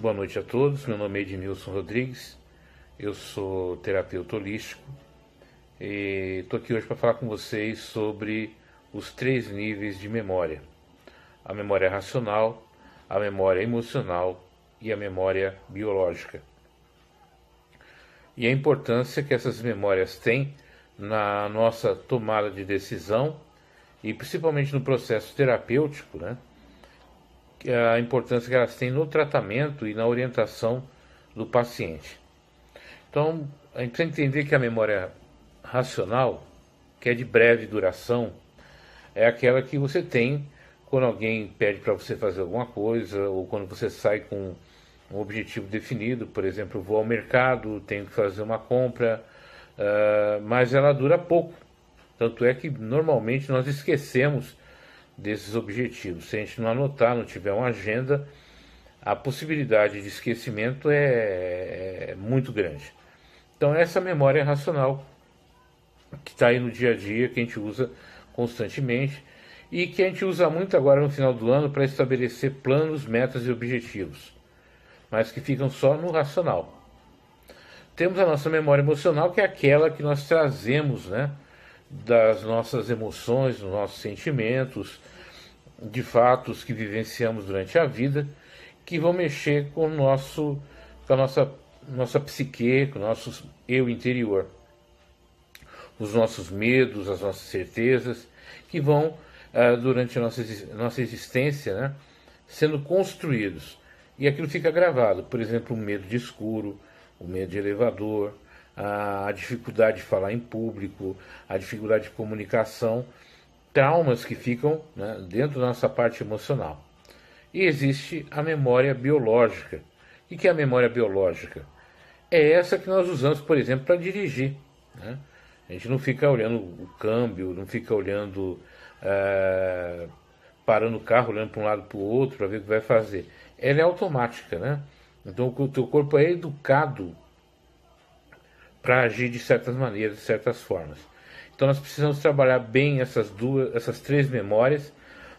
Boa noite a todos, meu nome é Ednilson Rodrigues, eu sou terapeuta holístico e estou aqui hoje para falar com vocês sobre os três níveis de memória: a memória racional, a memória emocional e a memória biológica. E a importância que essas memórias têm na nossa tomada de decisão e principalmente no processo terapêutico, né? A importância que elas têm no tratamento e na orientação do paciente. Então, a gente precisa entender que a memória racional, que é de breve duração, é aquela que você tem quando alguém pede para você fazer alguma coisa ou quando você sai com um objetivo definido, por exemplo, vou ao mercado, tenho que fazer uma compra, uh, mas ela dura pouco. Tanto é que normalmente nós esquecemos desses objetivos. Se a gente não anotar, não tiver uma agenda, a possibilidade de esquecimento é, é muito grande. Então, essa memória racional que está aí no dia a dia, que a gente usa constantemente e que a gente usa muito agora no final do ano para estabelecer planos, metas e objetivos, mas que ficam só no racional. Temos a nossa memória emocional, que é aquela que nós trazemos né, das nossas emoções, dos nossos sentimentos, de fatos que vivenciamos durante a vida, que vão mexer com, nosso, com a nossa, nossa psique, com o nosso eu interior os nossos medos, as nossas certezas, que vão, uh, durante a nossa, nossa existência, né, sendo construídos. E aquilo fica gravado. Por exemplo, o medo de escuro, o medo de elevador, a dificuldade de falar em público, a dificuldade de comunicação, traumas que ficam né, dentro da nossa parte emocional. E existe a memória biológica. O que é a memória biológica? É essa que nós usamos, por exemplo, para dirigir. Né? A gente não fica olhando o câmbio, não fica olhando, é, parando o carro, olhando para um lado para o outro para ver o que vai fazer. Ela é automática, né? Então o teu corpo é educado para agir de certas maneiras, de certas formas. Então nós precisamos trabalhar bem essas duas, essas três memórias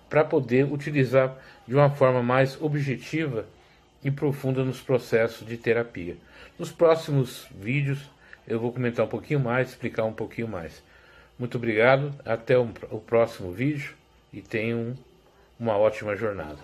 para poder utilizar de uma forma mais objetiva e profunda nos processos de terapia. Nos próximos vídeos eu vou comentar um pouquinho mais, explicar um pouquinho mais. Muito obrigado, até o próximo vídeo e tenham uma ótima jornada.